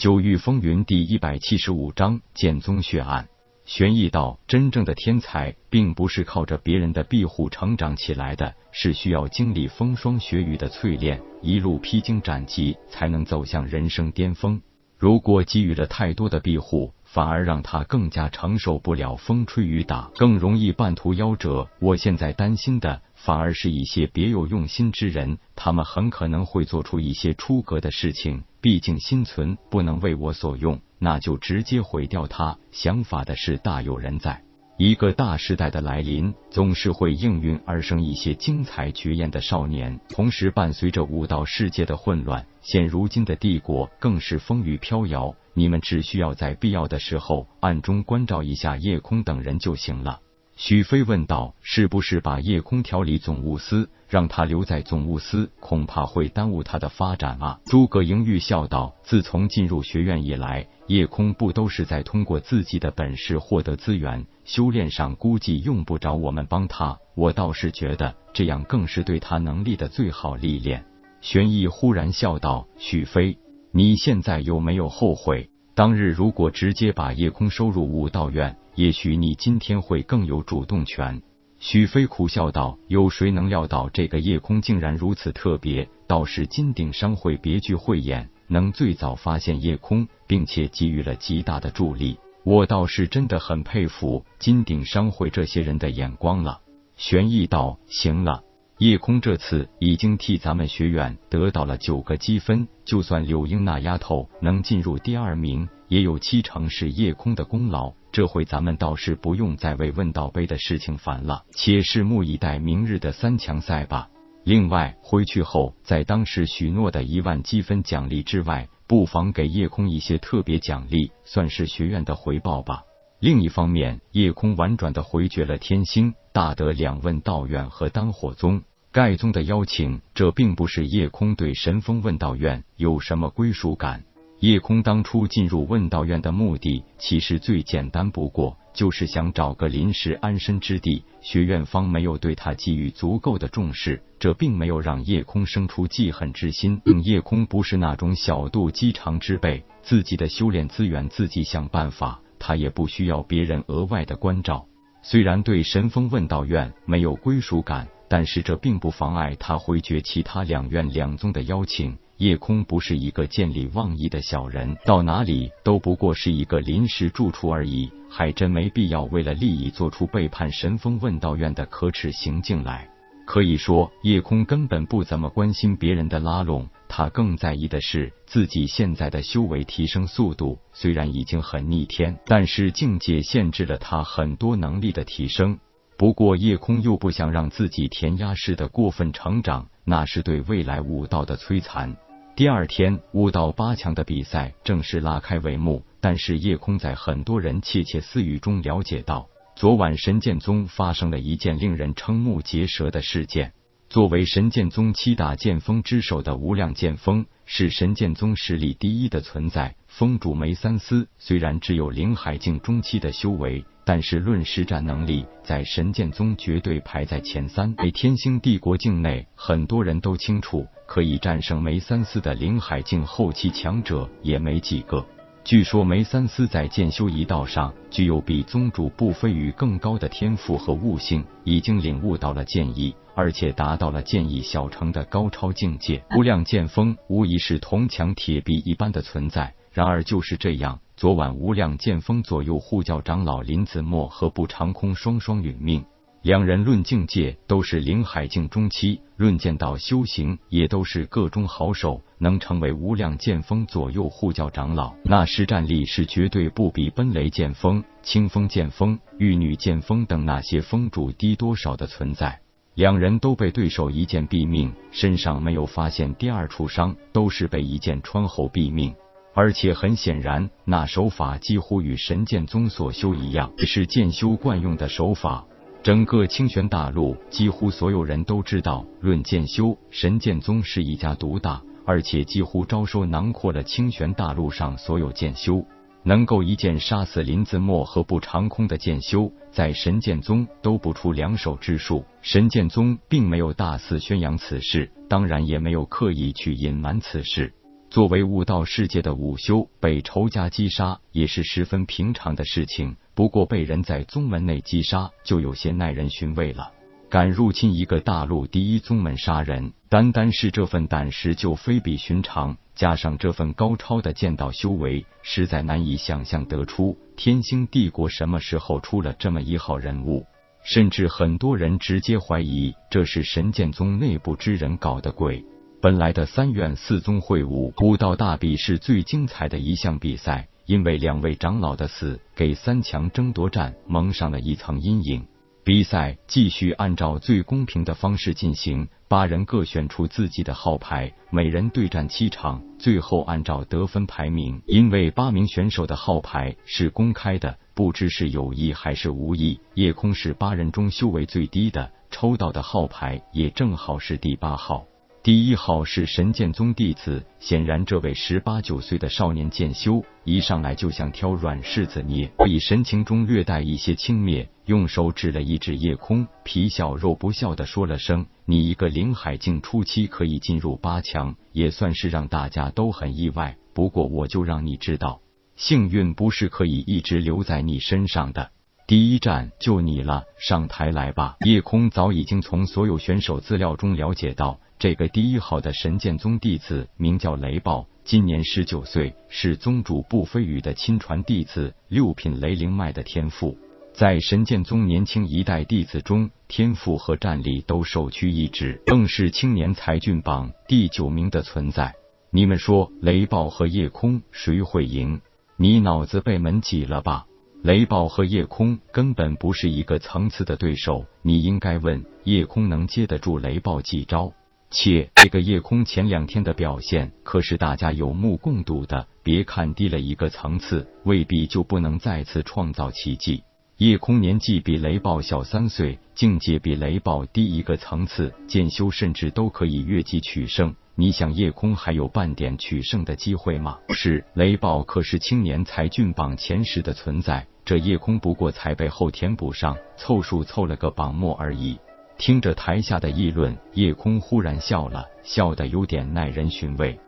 九域风云第一百七十五章剑宗血案。玄义道：真正的天才，并不是靠着别人的庇护成长起来的，是需要经历风霜雪雨的淬炼，一路披荆斩棘，才能走向人生巅峰。如果给予了太多的庇护，反而让他更加承受不了风吹雨打，更容易半途夭折。我现在担心的，反而是一些别有用心之人，他们很可能会做出一些出格的事情。毕竟心存不能为我所用，那就直接毁掉他。想法的事大有人在。一个大时代的来临，总是会应运而生一些精彩绝艳的少年，同时伴随着武道世界的混乱。现如今的帝国更是风雨飘摇，你们只需要在必要的时候暗中关照一下夜空等人就行了。许飞问道：“是不是把叶空调离总务司，让他留在总务司，恐怕会耽误他的发展啊？”诸葛莹玉笑道：“自从进入学院以来，叶空不都是在通过自己的本事获得资源？修炼上估计用不着我们帮他。我倒是觉得这样更是对他能力的最好历练。”玄毅忽然笑道：“许飞，你现在有没有后悔？当日如果直接把叶空收入武道院？”也许你今天会更有主动权。许飞苦笑道：“有谁能料到这个夜空竟然如此特别？倒是金鼎商会别具慧眼，能最早发现夜空，并且给予了极大的助力。我倒是真的很佩服金鼎商会这些人的眼光了。”玄毅道：“行了，夜空这次已经替咱们学院得到了九个积分，就算柳英那丫头能进入第二名，也有七成是夜空的功劳。”这回咱们倒是不用再为问道杯的事情烦了，且拭目以待明日的三强赛吧。另外，回去后在当时许诺的一万积分奖励之外，不妨给叶空一些特别奖励，算是学院的回报吧。另一方面，叶空婉转的回绝了天星、大德两问道院和丹火宗、盖宗的邀请，这并不是叶空对神风问道院有什么归属感。叶空当初进入问道院的目的，其实最简单不过，就是想找个临时安身之地。学院方没有对他给予足够的重视，这并没有让叶空生出记恨之心。叶空不是那种小肚鸡肠之辈，自己的修炼资源自己想办法，他也不需要别人额外的关照。虽然对神风问道院没有归属感，但是这并不妨碍他回绝其他两院两宗的邀请。叶空不是一个见利忘义的小人，到哪里都不过是一个临时住处而已，还真没必要为了利益做出背叛神风问道院的可耻行径来。可以说，叶空根本不怎么关心别人的拉拢，他更在意的是自己现在的修为提升速度。虽然已经很逆天，但是境界限制了他很多能力的提升。不过，叶空又不想让自己填鸭式的过分成长，那是对未来武道的摧残。第二天，五到八强的比赛正式拉开帷幕。但是叶空在很多人窃窃私语中了解到，昨晚神剑宗发生了一件令人瞠目结舌的事件。作为神剑宗七大剑锋之首的无量剑锋，是神剑宗实力第一的存在。峰主梅三思虽然只有灵海境中期的修为。但是论实战能力，在神剑宗绝对排在前三。在天星帝国境内，很多人都清楚，可以战胜梅三思的灵海境后期强者也没几个。据说梅三思在剑修一道上具有比宗主不飞羽更高的天赋和悟性，已经领悟到了剑意，而且达到了剑意小成的高超境界。无量剑锋无疑是铜墙铁壁一般的存在。然而就是这样。昨晚无量剑锋左右护教长老林子墨和步长空双双殒命，两人论境界都是灵海境中期，论剑道修行也都是个中好手，能成为无量剑锋左右护教长老，那实战力是绝对不比奔雷剑锋、清风剑锋、玉女剑锋等那些峰主低多少的存在。两人都被对手一剑毙命，身上没有发现第二处伤，都是被一剑穿后毙命。而且很显然，那手法几乎与神剑宗所修一样，是剑修惯用的手法。整个清玄大陆，几乎所有人都知道，论剑修，神剑宗是一家独大，而且几乎招收囊括了清玄大陆上所有剑修。能够一剑杀死林子墨和不长空的剑修，在神剑宗都不出两手之数。神剑宗并没有大肆宣扬此事，当然也没有刻意去隐瞒此事。作为悟道世界的武修，被仇家击杀也是十分平常的事情。不过被人在宗门内击杀，就有些耐人寻味了。敢入侵一个大陆第一宗门杀人，单单是这份胆识就非比寻常，加上这份高超的剑道修为，实在难以想象得出天星帝国什么时候出了这么一号人物。甚至很多人直接怀疑这是神剑宗内部之人搞的鬼。本来的三院四宗会武武道大比是最精彩的一项比赛，因为两位长老的死，给三强争夺战蒙上了一层阴影。比赛继续按照最公平的方式进行，八人各选出自己的号牌，每人对战七场，最后按照得分排名。因为八名选手的号牌是公开的，不知是有意还是无意。夜空是八人中修为最低的，抽到的号牌也正好是第八号。第一号是神剑宗弟子，显然这位十八九岁的少年剑修一上来就像挑软柿子捏，以神情中略带一些轻蔑，用手指了一指夜空，皮笑肉不笑的说了声：“你一个灵海境初期可以进入八强，也算是让大家都很意外。不过我就让你知道，幸运不是可以一直留在你身上的。第一站就你了，上台来吧。”夜空早已经从所有选手资料中了解到。这个第一号的神剑宗弟子名叫雷暴，今年十九岁，是宗主步飞羽的亲传弟子，六品雷灵脉的天赋，在神剑宗年轻一代弟子中，天赋和战力都首屈一指，更是青年才俊榜第九名的存在。你们说，雷暴和夜空谁会赢？你脑子被门挤了吧？雷暴和夜空根本不是一个层次的对手，你应该问夜空能接得住雷暴几招？且这个夜空前两天的表现可是大家有目共睹的，别看低了一个层次，未必就不能再次创造奇迹。夜空年纪比雷暴小三岁，境界比雷暴低一个层次，剑修甚至都可以越级取胜。你想夜空还有半点取胜的机会吗？是，雷暴可是青年才俊榜前十的存在，这夜空不过才被后填补上，凑数凑了个榜末而已。听着台下的议论，夜空忽然笑了，笑得有点耐人寻味。